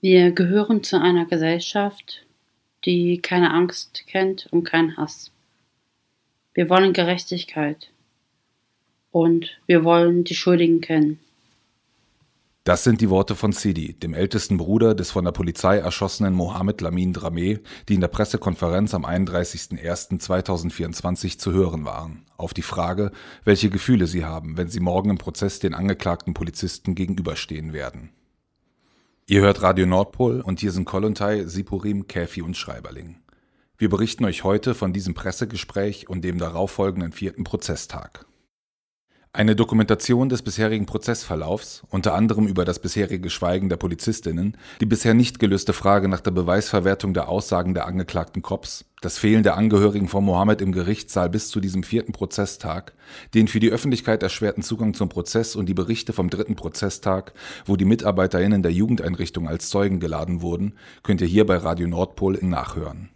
Wir gehören zu einer Gesellschaft, die keine Angst kennt und keinen Hass. Wir wollen Gerechtigkeit und wir wollen die Schuldigen kennen. Das sind die Worte von Sidi, dem ältesten Bruder des von der Polizei erschossenen Mohamed Lamin Drameh, die in der Pressekonferenz am 31.01.2024 zu hören waren, auf die Frage, welche Gefühle sie haben, wenn sie morgen im Prozess den angeklagten Polizisten gegenüberstehen werden. Ihr hört Radio Nordpol und hier sind Kolontai, Sipurim, Käfi und Schreiberling. Wir berichten euch heute von diesem Pressegespräch und dem darauffolgenden vierten Prozesstag. Eine Dokumentation des bisherigen Prozessverlaufs, unter anderem über das bisherige Schweigen der Polizistinnen, die bisher nicht gelöste Frage nach der Beweisverwertung der Aussagen der angeklagten Cops, das Fehlen der Angehörigen von Mohammed im Gerichtssaal bis zu diesem vierten Prozesstag, den für die Öffentlichkeit erschwerten Zugang zum Prozess und die Berichte vom dritten Prozesstag, wo die MitarbeiterInnen der Jugendeinrichtung als Zeugen geladen wurden, könnt ihr hier bei Radio Nordpol in Nachhören.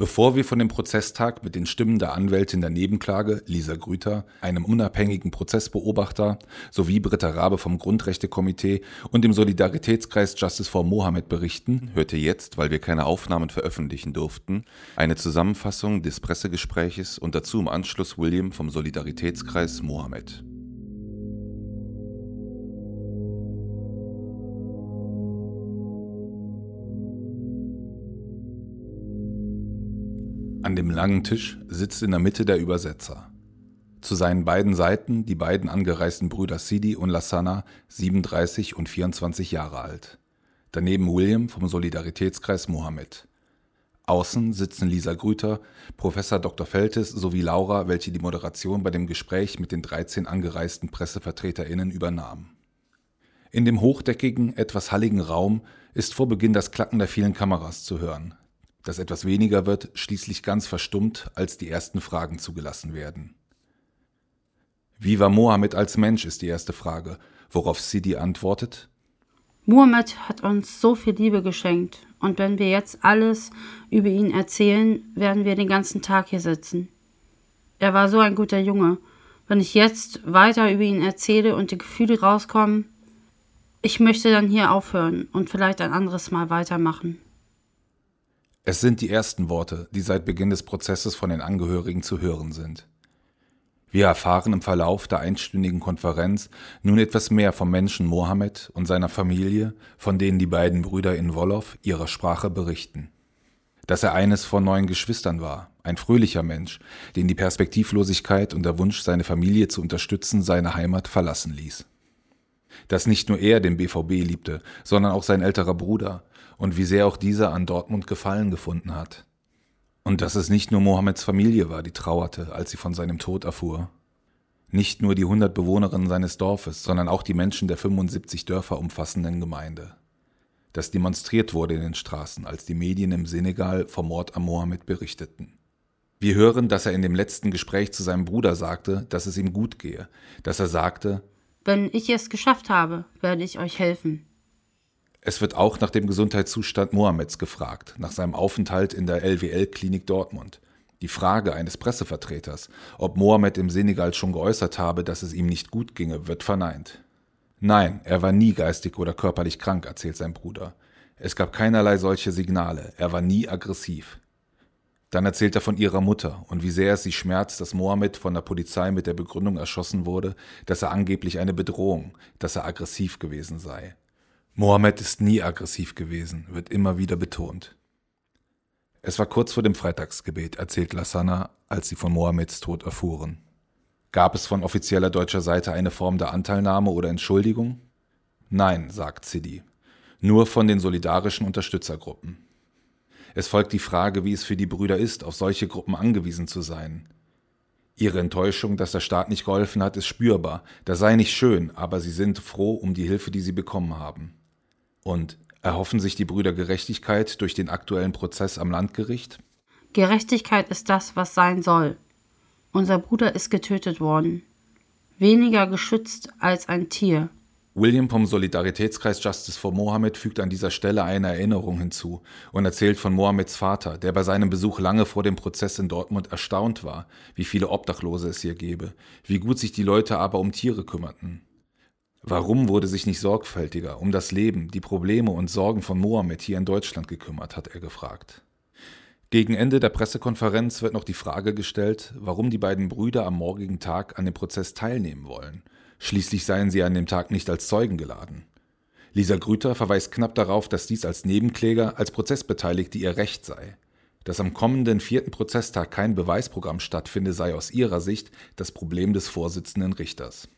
Bevor wir von dem Prozesstag mit den Stimmen der Anwältin der Nebenklage, Lisa Grüter, einem unabhängigen Prozessbeobachter sowie Britta Rabe vom Grundrechtekomitee und dem Solidaritätskreis Justice for Mohammed berichten, hört ihr jetzt, weil wir keine Aufnahmen veröffentlichen durften, eine Zusammenfassung des Pressegespräches und dazu im Anschluss William vom Solidaritätskreis Mohammed. An dem langen Tisch sitzt in der Mitte der Übersetzer. Zu seinen beiden Seiten die beiden angereisten Brüder Sidi und Lassana, 37 und 24 Jahre alt. Daneben William vom Solidaritätskreis Mohammed. Außen sitzen Lisa Grüter, Professor Dr. Feltes sowie Laura, welche die Moderation bei dem Gespräch mit den 13 angereisten PressevertreterInnen übernahm. In dem hochdeckigen, etwas halligen Raum ist vor Beginn das Klacken der vielen Kameras zu hören, das etwas weniger wird, schließlich ganz verstummt, als die ersten Fragen zugelassen werden. Wie war Mohammed als Mensch, ist die erste Frage, worauf Sidi antwortet. Mohammed hat uns so viel Liebe geschenkt, und wenn wir jetzt alles über ihn erzählen, werden wir den ganzen Tag hier sitzen. Er war so ein guter Junge. Wenn ich jetzt weiter über ihn erzähle und die Gefühle rauskommen, ich möchte dann hier aufhören und vielleicht ein anderes Mal weitermachen. Es sind die ersten Worte, die seit Beginn des Prozesses von den Angehörigen zu hören sind. Wir erfahren im Verlauf der einstündigen Konferenz nun etwas mehr vom Menschen Mohammed und seiner Familie, von denen die beiden Brüder in Wolof ihrer Sprache berichten. Dass er eines von neun Geschwistern war, ein fröhlicher Mensch, den die Perspektivlosigkeit und der Wunsch, seine Familie zu unterstützen, seine Heimat verlassen ließ. Dass nicht nur er den BVB liebte, sondern auch sein älterer Bruder, und wie sehr auch dieser an Dortmund Gefallen gefunden hat. Und dass es nicht nur Mohammeds Familie war, die trauerte, als sie von seinem Tod erfuhr. Nicht nur die hundert Bewohnerinnen seines Dorfes, sondern auch die Menschen der 75 Dörfer umfassenden Gemeinde. Das demonstriert wurde in den Straßen, als die Medien im Senegal vom Mord am Mohammed berichteten. Wir hören, dass er in dem letzten Gespräch zu seinem Bruder sagte, dass es ihm gut gehe, dass er sagte, Wenn ich es geschafft habe, werde ich euch helfen. Es wird auch nach dem Gesundheitszustand Mohammeds gefragt, nach seinem Aufenthalt in der LWL-Klinik Dortmund. Die Frage eines Pressevertreters, ob Mohammed im Senegal schon geäußert habe, dass es ihm nicht gut ginge, wird verneint. Nein, er war nie geistig oder körperlich krank, erzählt sein Bruder. Es gab keinerlei solche Signale, er war nie aggressiv. Dann erzählt er von ihrer Mutter und wie sehr es sie schmerzt, dass Mohammed von der Polizei mit der Begründung erschossen wurde, dass er angeblich eine Bedrohung, dass er aggressiv gewesen sei. Mohammed ist nie aggressiv gewesen, wird immer wieder betont. Es war kurz vor dem Freitagsgebet, erzählt Lassana, als sie von Mohammeds Tod erfuhren. Gab es von offizieller deutscher Seite eine Form der Anteilnahme oder Entschuldigung? Nein, sagt Sidi. Nur von den solidarischen Unterstützergruppen. Es folgt die Frage, wie es für die Brüder ist, auf solche Gruppen angewiesen zu sein. Ihre Enttäuschung, dass der Staat nicht geholfen hat, ist spürbar. Das sei nicht schön, aber sie sind froh um die Hilfe, die sie bekommen haben. Und erhoffen sich die Brüder Gerechtigkeit durch den aktuellen Prozess am Landgericht? Gerechtigkeit ist das, was sein soll. Unser Bruder ist getötet worden. Weniger geschützt als ein Tier. William vom Solidaritätskreis Justice for Mohammed fügt an dieser Stelle eine Erinnerung hinzu und erzählt von Mohammeds Vater, der bei seinem Besuch lange vor dem Prozess in Dortmund erstaunt war, wie viele Obdachlose es hier gebe, wie gut sich die Leute aber um Tiere kümmerten. Warum wurde sich nicht sorgfältiger um das Leben, die Probleme und Sorgen von Mohammed hier in Deutschland gekümmert, hat er gefragt. Gegen Ende der Pressekonferenz wird noch die Frage gestellt, warum die beiden Brüder am morgigen Tag an dem Prozess teilnehmen wollen. Schließlich seien sie an dem Tag nicht als Zeugen geladen. Lisa Grüter verweist knapp darauf, dass dies als Nebenkläger, als Prozessbeteiligte ihr Recht sei. Dass am kommenden vierten Prozesstag kein Beweisprogramm stattfinde, sei aus ihrer Sicht das Problem des Vorsitzenden Richters.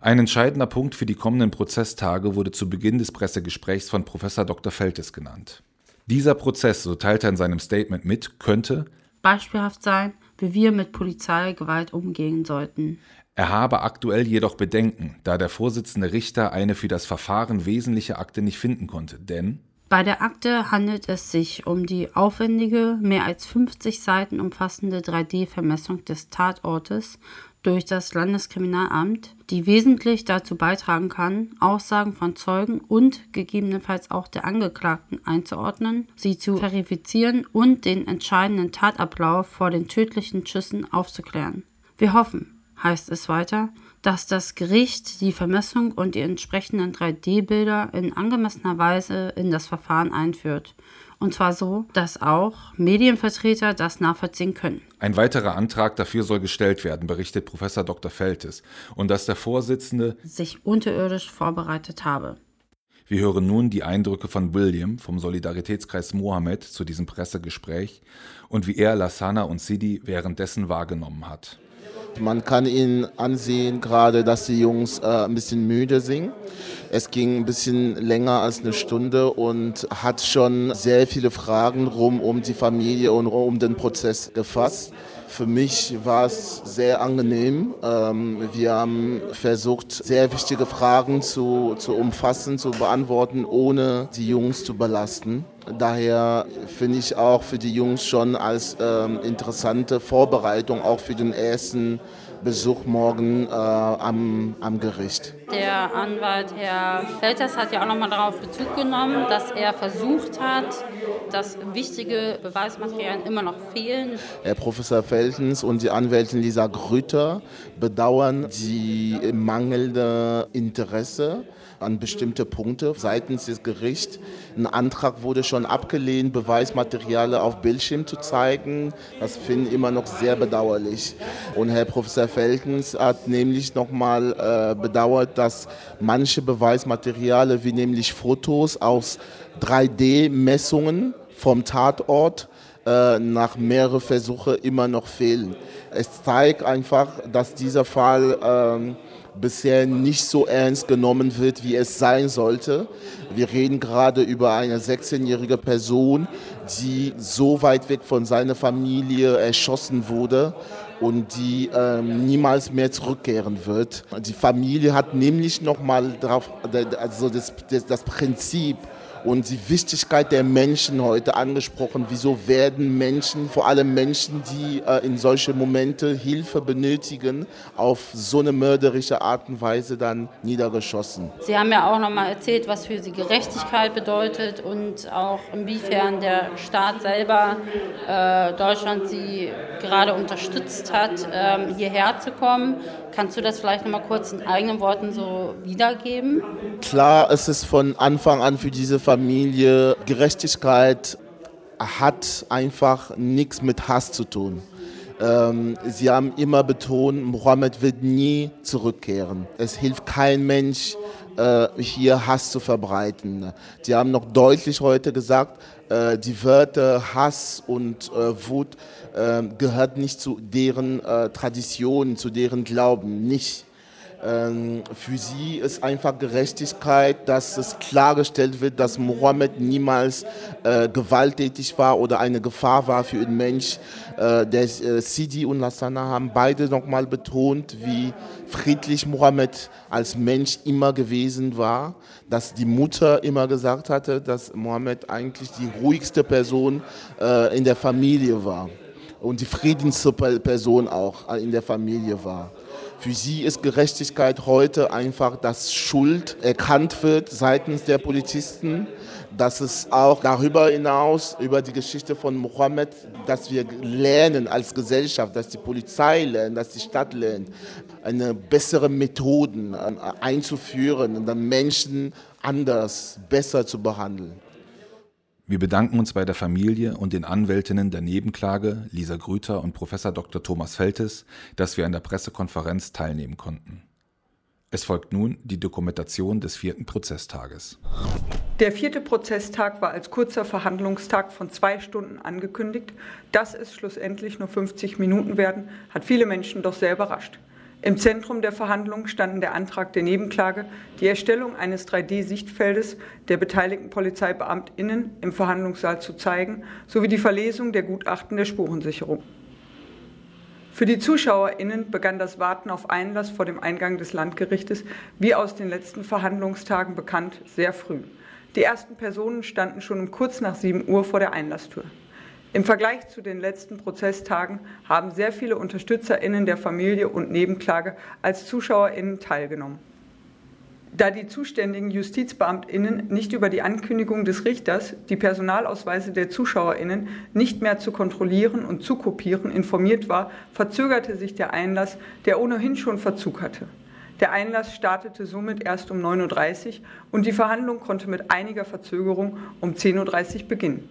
Ein entscheidender Punkt für die kommenden Prozesstage wurde zu Beginn des Pressegesprächs von Professor Dr. Feltes genannt. Dieser Prozess, so teilt er in seinem Statement mit, könnte beispielhaft sein, wie wir mit Polizeigewalt umgehen sollten. Er habe aktuell jedoch Bedenken, da der Vorsitzende Richter eine für das Verfahren wesentliche Akte nicht finden konnte, denn bei der Akte handelt es sich um die aufwendige, mehr als 50 Seiten umfassende 3D-Vermessung des Tatortes durch das Landeskriminalamt, die wesentlich dazu beitragen kann, Aussagen von Zeugen und gegebenenfalls auch der Angeklagten einzuordnen, sie zu verifizieren und den entscheidenden Tatablauf vor den tödlichen Schüssen aufzuklären. Wir hoffen, heißt es weiter, dass das Gericht die Vermessung und die entsprechenden 3D-Bilder in angemessener Weise in das Verfahren einführt und zwar so, dass auch Medienvertreter das nachvollziehen können. Ein weiterer Antrag dafür soll gestellt werden, berichtet Professor Dr. Feltes, und dass der Vorsitzende sich unterirdisch vorbereitet habe. Wir hören nun die Eindrücke von William vom Solidaritätskreis Mohammed zu diesem Pressegespräch und wie er Lassana und Sidi währenddessen wahrgenommen hat. Man kann ihnen ansehen, gerade, dass die Jungs äh, ein bisschen müde sind. Es ging ein bisschen länger als eine Stunde und hat schon sehr viele Fragen rum um die Familie und um den Prozess gefasst. Für mich war es sehr angenehm. Ähm, wir haben versucht, sehr wichtige Fragen zu, zu umfassen, zu beantworten, ohne die Jungs zu belasten. Daher finde ich auch für die Jungs schon als ähm, interessante Vorbereitung, auch für den ersten Besuch morgen äh, am, am Gericht. Der Anwalt Herr Felters hat ja auch nochmal darauf Bezug genommen, dass er versucht hat, dass wichtige Beweismaterialien immer noch fehlen. Herr Professor Feltens und die Anwältin Lisa Grütter bedauern die mangelnde Interesse an bestimmte Punkte seitens des Gerichts. Ein Antrag wurde schon abgelehnt, Beweismaterialien auf Bildschirm zu zeigen. Das finde ich immer noch sehr bedauerlich. Und Herr Professor Feltens hat nämlich nochmal äh, bedauert, dass manche Beweismaterialien, wie nämlich Fotos aus 3D-Messungen vom Tatort, äh, nach mehreren Versuchen immer noch fehlen. Es zeigt einfach, dass dieser Fall ähm, bisher nicht so ernst genommen wird, wie es sein sollte. Wir reden gerade über eine 16-jährige Person, die so weit weg von seiner Familie erschossen wurde und die ähm, niemals mehr zurückkehren wird. Die Familie hat nämlich nochmal darauf, also das, das, das Prinzip und die Wichtigkeit der Menschen heute angesprochen. Wieso werden Menschen, vor allem Menschen, die äh, in solche Momente Hilfe benötigen, auf so eine mörderische Art und Weise dann niedergeschossen? Sie haben ja auch nochmal erzählt, was für Sie Gerechtigkeit bedeutet und auch inwiefern der Staat selber äh, Deutschland Sie gerade unterstützt hat, äh, hierher zu kommen. Kannst du das vielleicht nochmal kurz in eigenen Worten so wiedergeben? Klar, es ist von Anfang an für diese Familie Gerechtigkeit hat einfach nichts mit Hass zu tun. Ähm, sie haben immer betont, Mohammed wird nie zurückkehren. Es hilft kein Mensch, äh, hier Hass zu verbreiten. Sie haben noch deutlich heute gesagt, äh, die Wörter Hass und äh, Wut äh, gehört nicht zu deren äh, Traditionen, zu deren Glauben, nicht. Ähm, für sie ist einfach Gerechtigkeit, dass es klargestellt wird, dass Mohammed niemals äh, gewalttätig war oder eine Gefahr war für den Mensch. Äh, der äh, Sidi und Lassana haben beide nochmal betont, wie friedlich Mohammed als Mensch immer gewesen war, dass die Mutter immer gesagt hatte, dass Mohammed eigentlich die ruhigste Person äh, in der Familie war und die friedenste Person auch in der Familie war. Für sie ist Gerechtigkeit heute einfach, dass Schuld erkannt wird seitens der Polizisten, dass es auch darüber hinaus, über die Geschichte von Mohammed, dass wir lernen als Gesellschaft, dass die Polizei lernt, dass die Stadt lernt, eine bessere Methoden äh, einzuführen und dann Menschen anders, besser zu behandeln. Wir bedanken uns bei der Familie und den Anwältinnen der Nebenklage, Lisa Grüter und Professor Dr. Thomas Feltes, dass wir an der Pressekonferenz teilnehmen konnten. Es folgt nun die Dokumentation des vierten Prozesstages. Der vierte Prozesstag war als kurzer Verhandlungstag von zwei Stunden angekündigt. Dass es schlussendlich nur 50 Minuten werden, hat viele Menschen doch sehr überrascht. Im Zentrum der Verhandlungen standen der Antrag der Nebenklage, die Erstellung eines 3D-Sichtfeldes der beteiligten PolizeibeamtInnen im Verhandlungssaal zu zeigen, sowie die Verlesung der Gutachten der Spurensicherung. Für die ZuschauerInnen begann das Warten auf Einlass vor dem Eingang des Landgerichtes, wie aus den letzten Verhandlungstagen bekannt, sehr früh. Die ersten Personen standen schon um kurz nach 7 Uhr vor der Einlasstür. Im Vergleich zu den letzten Prozesstagen haben sehr viele UnterstützerInnen der Familie und Nebenklage als ZuschauerInnen teilgenommen. Da die zuständigen JustizbeamtInnen nicht über die Ankündigung des Richters, die Personalausweise der ZuschauerInnen nicht mehr zu kontrollieren und zu kopieren, informiert war, verzögerte sich der Einlass, der ohnehin schon Verzug hatte. Der Einlass startete somit erst um 9.30 Uhr und die Verhandlung konnte mit einiger Verzögerung um 10.30 Uhr beginnen.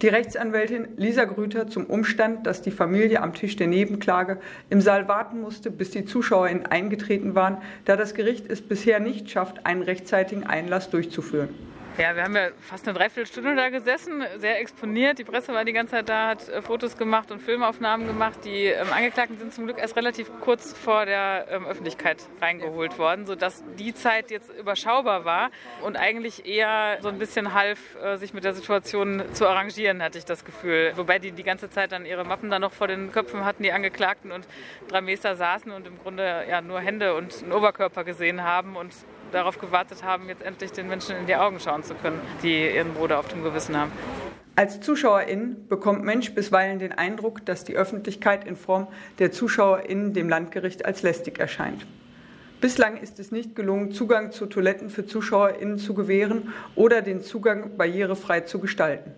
Die Rechtsanwältin Lisa Grüter zum Umstand, dass die Familie am Tisch der Nebenklage im Saal warten musste, bis die ZuschauerInnen eingetreten waren, da das Gericht es bisher nicht schafft, einen rechtzeitigen Einlass durchzuführen. Ja, wir haben ja fast eine Dreiviertelstunde da gesessen, sehr exponiert. Die Presse war die ganze Zeit da, hat äh, Fotos gemacht und Filmaufnahmen gemacht. Die ähm, Angeklagten sind zum Glück erst relativ kurz vor der ähm, Öffentlichkeit reingeholt worden, sodass die Zeit jetzt überschaubar war und eigentlich eher so ein bisschen half, äh, sich mit der Situation zu arrangieren, hatte ich das Gefühl. Wobei die die ganze Zeit dann ihre Mappen dann noch vor den Köpfen hatten, die Angeklagten und drei Meter saßen und im Grunde ja nur Hände und einen Oberkörper gesehen haben und darauf gewartet haben, jetzt endlich den Menschen in die Augen schauen zu können, die ihren Bruder auf dem Gewissen haben. Als Zuschauerin bekommt Mensch bisweilen den Eindruck, dass die Öffentlichkeit in Form der Zuschauerinnen dem Landgericht als lästig erscheint. Bislang ist es nicht gelungen, Zugang zu Toiletten für Zuschauerinnen zu gewähren oder den Zugang barrierefrei zu gestalten.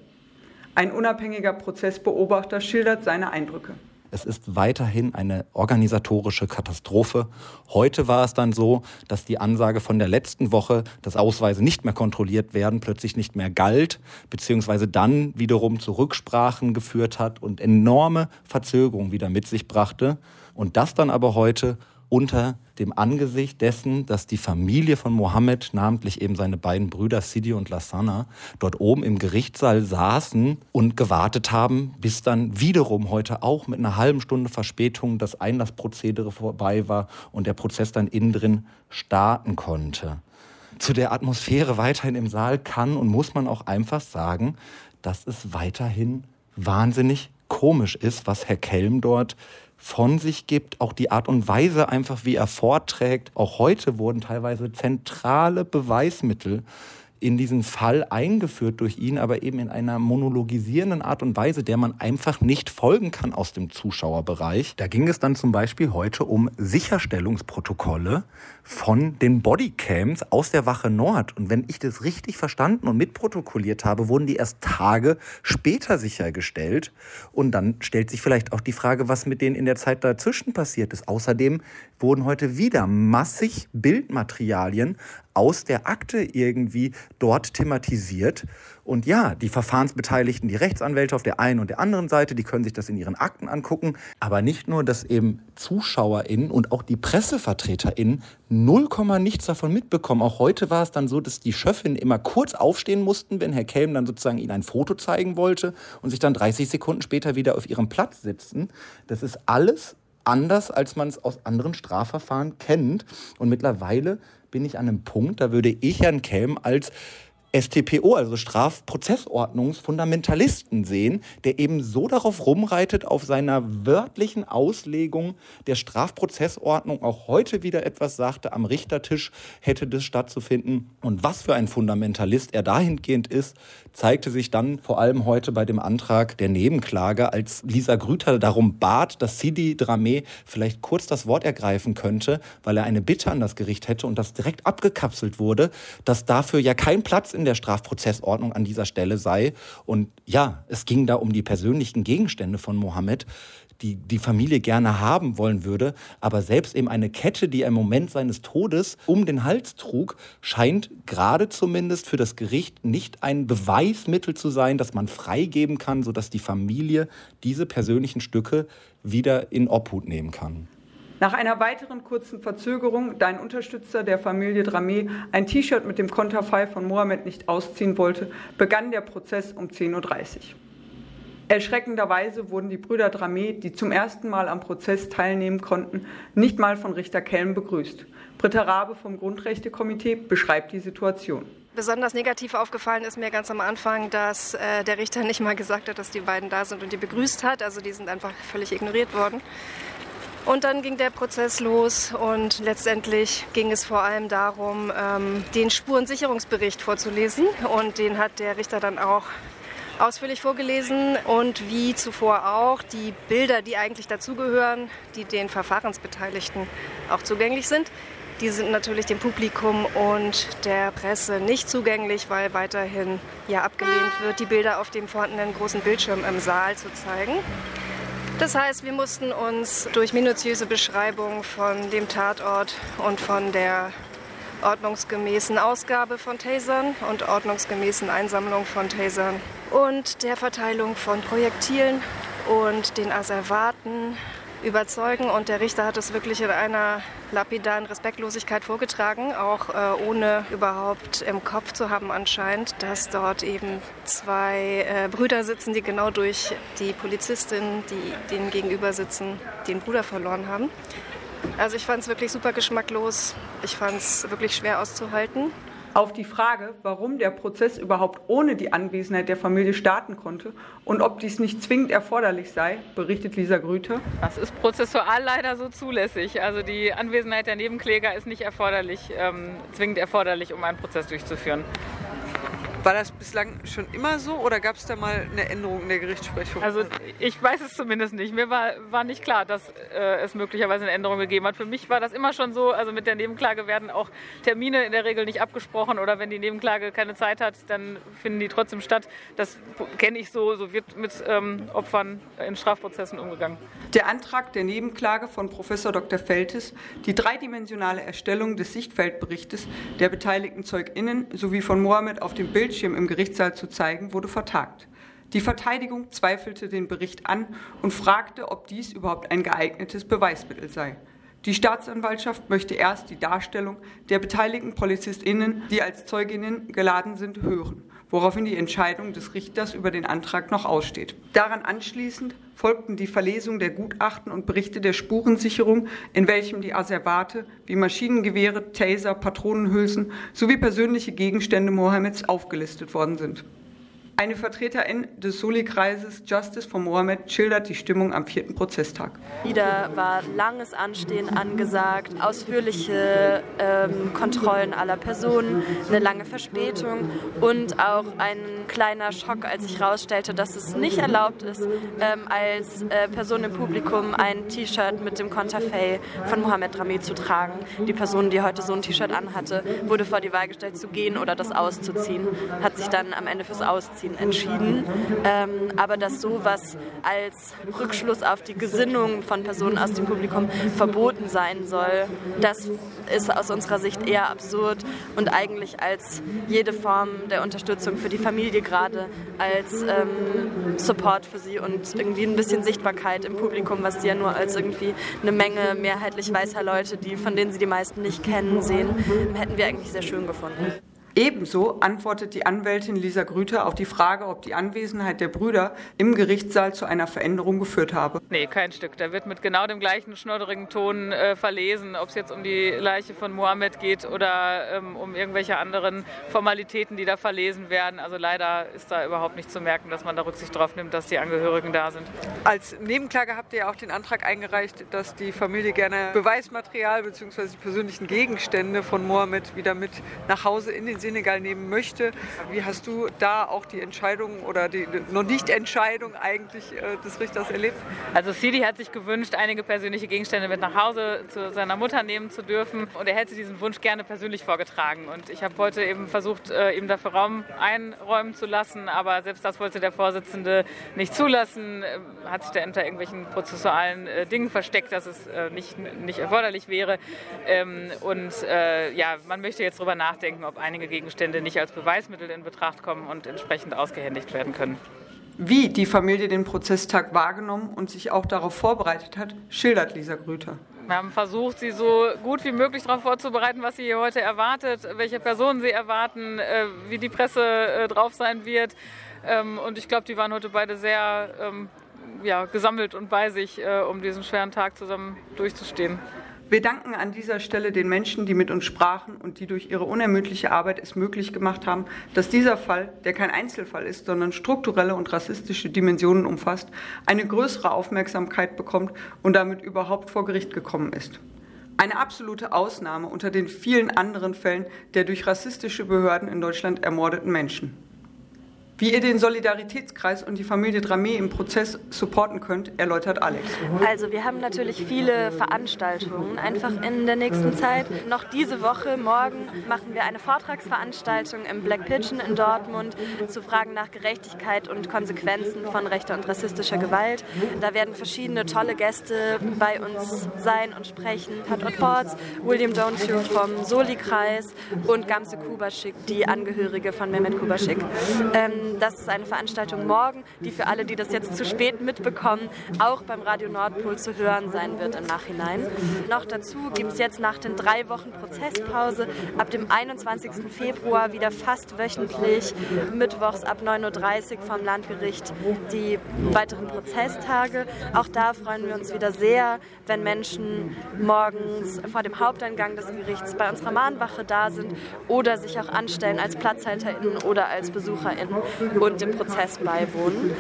Ein unabhängiger Prozessbeobachter schildert seine Eindrücke. Es ist weiterhin eine organisatorische Katastrophe. Heute war es dann so, dass die Ansage von der letzten Woche, dass Ausweise nicht mehr kontrolliert werden, plötzlich nicht mehr galt, beziehungsweise dann wiederum zu Rücksprachen geführt hat und enorme Verzögerungen wieder mit sich brachte. Und das dann aber heute unter dem Angesicht dessen, dass die Familie von Mohammed, namentlich eben seine beiden Brüder Sidi und Lassana, dort oben im Gerichtssaal saßen und gewartet haben, bis dann wiederum heute auch mit einer halben Stunde Verspätung das Einlassprozedere vorbei war und der Prozess dann innen drin starten konnte. Zu der Atmosphäre weiterhin im Saal kann und muss man auch einfach sagen, dass es weiterhin wahnsinnig komisch ist, was Herr Kelm dort von sich gibt, auch die Art und Weise einfach, wie er vorträgt. Auch heute wurden teilweise zentrale Beweismittel in diesen Fall eingeführt durch ihn, aber eben in einer monologisierenden Art und Weise, der man einfach nicht folgen kann aus dem Zuschauerbereich. Da ging es dann zum Beispiel heute um Sicherstellungsprotokolle von den Bodycams aus der Wache Nord. Und wenn ich das richtig verstanden und mitprotokolliert habe, wurden die erst Tage später sichergestellt. Und dann stellt sich vielleicht auch die Frage, was mit denen in der Zeit dazwischen passiert ist. Außerdem wurden heute wieder massig Bildmaterialien aus der Akte irgendwie dort thematisiert. Und ja, die Verfahrensbeteiligten, die Rechtsanwälte auf der einen und der anderen Seite, die können sich das in ihren Akten angucken. Aber nicht nur, dass eben ZuschauerInnen und auch die PressevertreterInnen null Komma nichts davon mitbekommen. Auch heute war es dann so, dass die Schöffinnen immer kurz aufstehen mussten, wenn Herr Kelm dann sozusagen ihnen ein Foto zeigen wollte und sich dann 30 Sekunden später wieder auf ihrem Platz sitzen. Das ist alles anders, als man es aus anderen Strafverfahren kennt. Und mittlerweile bin ich an einem Punkt, da würde ich Herrn Kelm als STPO, also Strafprozessordnungsfundamentalisten sehen, der eben so darauf rumreitet, auf seiner wörtlichen Auslegung der Strafprozessordnung auch heute wieder etwas sagte, am Richtertisch hätte das stattzufinden. Und was für ein Fundamentalist er dahingehend ist, zeigte sich dann vor allem heute bei dem Antrag der Nebenklage, als Lisa Grüter darum bat, dass Sidi Dramé vielleicht kurz das Wort ergreifen könnte, weil er eine Bitte an das Gericht hätte und das direkt abgekapselt wurde, dass dafür ja kein Platz in in der Strafprozessordnung an dieser Stelle sei. Und ja, es ging da um die persönlichen Gegenstände von Mohammed, die die Familie gerne haben wollen würde. Aber selbst eben eine Kette, die er im Moment seines Todes um den Hals trug, scheint gerade zumindest für das Gericht nicht ein Beweismittel zu sein, das man freigeben kann, sodass die Familie diese persönlichen Stücke wieder in Obhut nehmen kann. Nach einer weiteren kurzen Verzögerung, da ein Unterstützer der Familie Dramé ein T-Shirt mit dem Konterfei von Mohammed nicht ausziehen wollte, begann der Prozess um 10.30 Uhr. Erschreckenderweise wurden die Brüder Dramé, die zum ersten Mal am Prozess teilnehmen konnten, nicht mal von Richter Kelm begrüßt. Britta Rabe vom Grundrechtekomitee beschreibt die Situation. Besonders negativ aufgefallen ist mir ganz am Anfang, dass äh, der Richter nicht mal gesagt hat, dass die beiden da sind und die begrüßt hat. Also die sind einfach völlig ignoriert worden. Und dann ging der Prozess los und letztendlich ging es vor allem darum, ähm, den Spurensicherungsbericht vorzulesen. Und den hat der Richter dann auch ausführlich vorgelesen und wie zuvor auch die Bilder, die eigentlich dazugehören, die den Verfahrensbeteiligten auch zugänglich sind. Die sind natürlich dem Publikum und der Presse nicht zugänglich, weil weiterhin ja abgelehnt wird, die Bilder auf dem vorhandenen großen Bildschirm im Saal zu zeigen. Das heißt, wir mussten uns durch minutiöse Beschreibung von dem Tatort und von der ordnungsgemäßen Ausgabe von Tasern und ordnungsgemäßen Einsammlung von Tasern und der Verteilung von Projektilen und den Asservaten überzeugen. Und der Richter hat es wirklich in einer lapidaren Respektlosigkeit vorgetragen, auch äh, ohne überhaupt im Kopf zu haben anscheinend, dass dort eben zwei äh, Brüder sitzen, die genau durch die Polizistin, die denen gegenüber sitzen, den Bruder verloren haben. Also ich fand es wirklich super geschmacklos. Ich fand es wirklich schwer auszuhalten. Auf die Frage, warum der Prozess überhaupt ohne die Anwesenheit der Familie starten konnte und ob dies nicht zwingend erforderlich sei, berichtet Lisa Grüter. Das ist prozessual leider so zulässig. Also die Anwesenheit der Nebenkläger ist nicht erforderlich, ähm, zwingend erforderlich, um einen Prozess durchzuführen. War das bislang schon immer so oder gab es da mal eine Änderung in der Gerichtsprechung? Also ich weiß es zumindest nicht. Mir war, war nicht klar, dass äh, es möglicherweise eine Änderung gegeben hat. Für mich war das immer schon so, also mit der Nebenklage werden auch Termine in der Regel nicht abgesprochen oder wenn die Nebenklage keine Zeit hat, dann finden die trotzdem statt. Das kenne ich so, so wird mit ähm, Opfern in Strafprozessen umgegangen. Der Antrag der Nebenklage von Professor Dr. Feltes, die dreidimensionale Erstellung des Sichtfeldberichtes der beteiligten ZeugInnen sowie von Mohammed auf dem Bild Bildschirm im Gerichtssaal zu zeigen, wurde vertagt. Die Verteidigung zweifelte den Bericht an und fragte, ob dies überhaupt ein geeignetes Beweismittel sei. Die Staatsanwaltschaft möchte erst die Darstellung der beteiligten PolizistInnen, die als Zeuginnen geladen sind, hören, woraufhin die Entscheidung des Richters über den Antrag noch aussteht. Daran anschließend folgten die Verlesung der Gutachten und Berichte der Spurensicherung, in welchem die Asservate wie Maschinengewehre, Taser, Patronenhülsen sowie persönliche Gegenstände Mohammeds aufgelistet worden sind. Eine Vertreterin des Soli-Kreises Justice for Mohammed schildert die Stimmung am vierten Prozesstag. Wieder war langes Anstehen angesagt, ausführliche ähm, Kontrollen aller Personen, eine lange Verspätung und auch ein kleiner Schock, als sich herausstellte, dass es nicht erlaubt ist, ähm, als äh, Person im Publikum ein T-Shirt mit dem Konterfei von Mohammed Rami zu tragen. Die Person, die heute so ein T-Shirt anhatte, wurde vor die Wahl gestellt, zu gehen oder das auszuziehen, hat sich dann am Ende fürs Ausziehen Prinzipien entschieden. Ähm, aber dass sowas als Rückschluss auf die Gesinnung von Personen aus dem Publikum verboten sein soll, das ist aus unserer Sicht eher absurd und eigentlich als jede Form der Unterstützung für die Familie gerade, als ähm, Support für sie und irgendwie ein bisschen Sichtbarkeit im Publikum, was sie ja nur als irgendwie eine Menge mehrheitlich weißer Leute, die, von denen sie die meisten nicht kennen, sehen, hätten wir eigentlich sehr schön gefunden. Ebenso antwortet die Anwältin Lisa Grüter auf die Frage, ob die Anwesenheit der Brüder im Gerichtssaal zu einer Veränderung geführt habe. Nee, kein Stück. Da wird mit genau dem gleichen schnodderigen Ton äh, verlesen, ob es jetzt um die Leiche von Mohammed geht oder ähm, um irgendwelche anderen Formalitäten, die da verlesen werden. Also leider ist da überhaupt nicht zu merken, dass man da Rücksicht drauf nimmt, dass die Angehörigen da sind. Als Nebenklage habt ihr auch den Antrag eingereicht, dass die Familie gerne Beweismaterial bzw. die persönlichen Gegenstände von Mohammed wieder mit nach Hause in den Senegal nehmen möchte. Wie hast du da auch die Entscheidung oder die noch nicht Entscheidung eigentlich äh, des Richters erlebt? Also Sidi hat sich gewünscht, einige persönliche Gegenstände mit nach Hause zu seiner Mutter nehmen zu dürfen und er hätte diesen Wunsch gerne persönlich vorgetragen. Und ich habe heute eben versucht, äh, ihm dafür Raum einräumen zu lassen, aber selbst das wollte der Vorsitzende nicht zulassen, äh, hat sich da hinter irgendwelchen prozessualen äh, Dingen versteckt, dass es äh, nicht, nicht erforderlich wäre. Ähm, und äh, ja, man möchte jetzt darüber nachdenken, ob einige Gegenstände nicht als Beweismittel in Betracht kommen und entsprechend ausgehändigt werden können. Wie die Familie den Prozesstag wahrgenommen und sich auch darauf vorbereitet hat, schildert Lisa Grüter. Wir haben versucht, sie so gut wie möglich darauf vorzubereiten, was sie hier heute erwartet, welche Personen sie erwarten, äh, wie die Presse äh, drauf sein wird. Ähm, und ich glaube, die waren heute beide sehr ähm, ja, gesammelt und bei sich, äh, um diesen schweren Tag zusammen durchzustehen. Wir danken an dieser Stelle den Menschen, die mit uns sprachen und die durch ihre unermüdliche Arbeit es möglich gemacht haben, dass dieser Fall, der kein Einzelfall ist, sondern strukturelle und rassistische Dimensionen umfasst, eine größere Aufmerksamkeit bekommt und damit überhaupt vor Gericht gekommen ist. Eine absolute Ausnahme unter den vielen anderen Fällen der durch rassistische Behörden in Deutschland ermordeten Menschen. Wie ihr den Solidaritätskreis und die Familie Dramé im Prozess supporten könnt, erläutert Alex. Also wir haben natürlich viele Veranstaltungen einfach in der nächsten Zeit. Noch diese Woche, morgen, machen wir eine Vortragsveranstaltung im Black Pigeon in Dortmund zu Fragen nach Gerechtigkeit und Konsequenzen von rechter und rassistischer Gewalt. Da werden verschiedene tolle Gäste bei uns sein und sprechen. Pat Ports, William Dontiu vom Soli-Kreis und Gamse Kubaschik, die Angehörige von Mehmet Kubaschik. Ähm, das ist eine Veranstaltung morgen, die für alle, die das jetzt zu spät mitbekommen, auch beim Radio Nordpol zu hören sein wird im Nachhinein. Noch dazu gibt es jetzt nach den drei Wochen Prozesspause ab dem 21. Februar wieder fast wöchentlich, mittwochs ab 9.30 Uhr vom Landgericht, die weiteren Prozesstage. Auch da freuen wir uns wieder sehr, wenn Menschen morgens vor dem Haupteingang des Gerichts bei unserer Mahnwache da sind oder sich auch anstellen als PlatzhalterInnen oder als BesucherInnen und dem Prozess beiwohnen.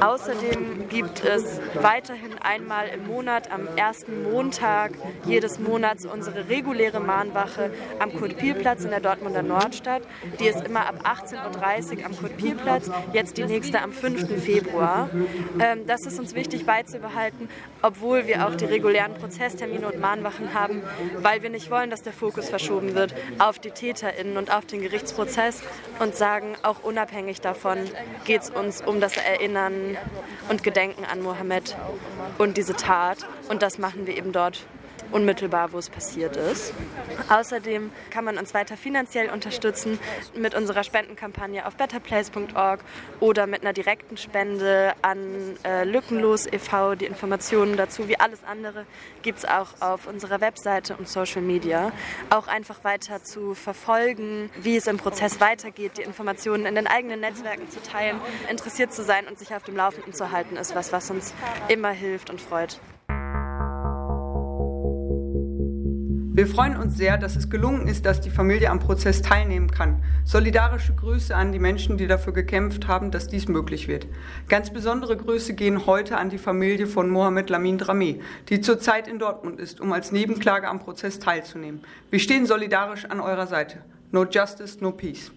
Außerdem gibt es weiterhin einmal im Monat am ersten Montag jedes Monats unsere reguläre Mahnwache am Kurt-Piel-Platz in der Dortmunder Nordstadt. Die ist immer ab 18.30 Uhr am Kurt-Piel-Platz, jetzt die nächste am 5. Februar. Ähm, das ist uns wichtig beizubehalten, obwohl wir auch die regulären Prozesstermine und Mahnwachen haben, weil wir nicht wollen, dass der Fokus verschoben wird auf die TäterInnen und auf den Gerichtsprozess und sagen, auch unabhängig davon, davon geht es uns um das Erinnern und Gedenken an Mohammed und diese Tat. Und das machen wir eben dort unmittelbar, wo es passiert ist. Außerdem kann man uns weiter finanziell unterstützen mit unserer Spendenkampagne auf betterplace.org oder mit einer direkten Spende an äh, Lückenlos e.V. Die Informationen dazu, wie alles andere, gibt es auch auf unserer Webseite und Social Media. Auch einfach weiter zu verfolgen, wie es im Prozess weitergeht, die Informationen in den eigenen Netzwerken zu teilen, interessiert zu sein und sich auf dem Laufenden zu halten, ist was, was uns immer hilft und freut. Wir freuen uns sehr, dass es gelungen ist, dass die Familie am Prozess teilnehmen kann. Solidarische Grüße an die Menschen, die dafür gekämpft haben, dass dies möglich wird. Ganz besondere Grüße gehen heute an die Familie von Mohamed Lamin Dramé, die zurzeit in Dortmund ist, um als Nebenklage am Prozess teilzunehmen. Wir stehen solidarisch an eurer Seite. No justice, no peace.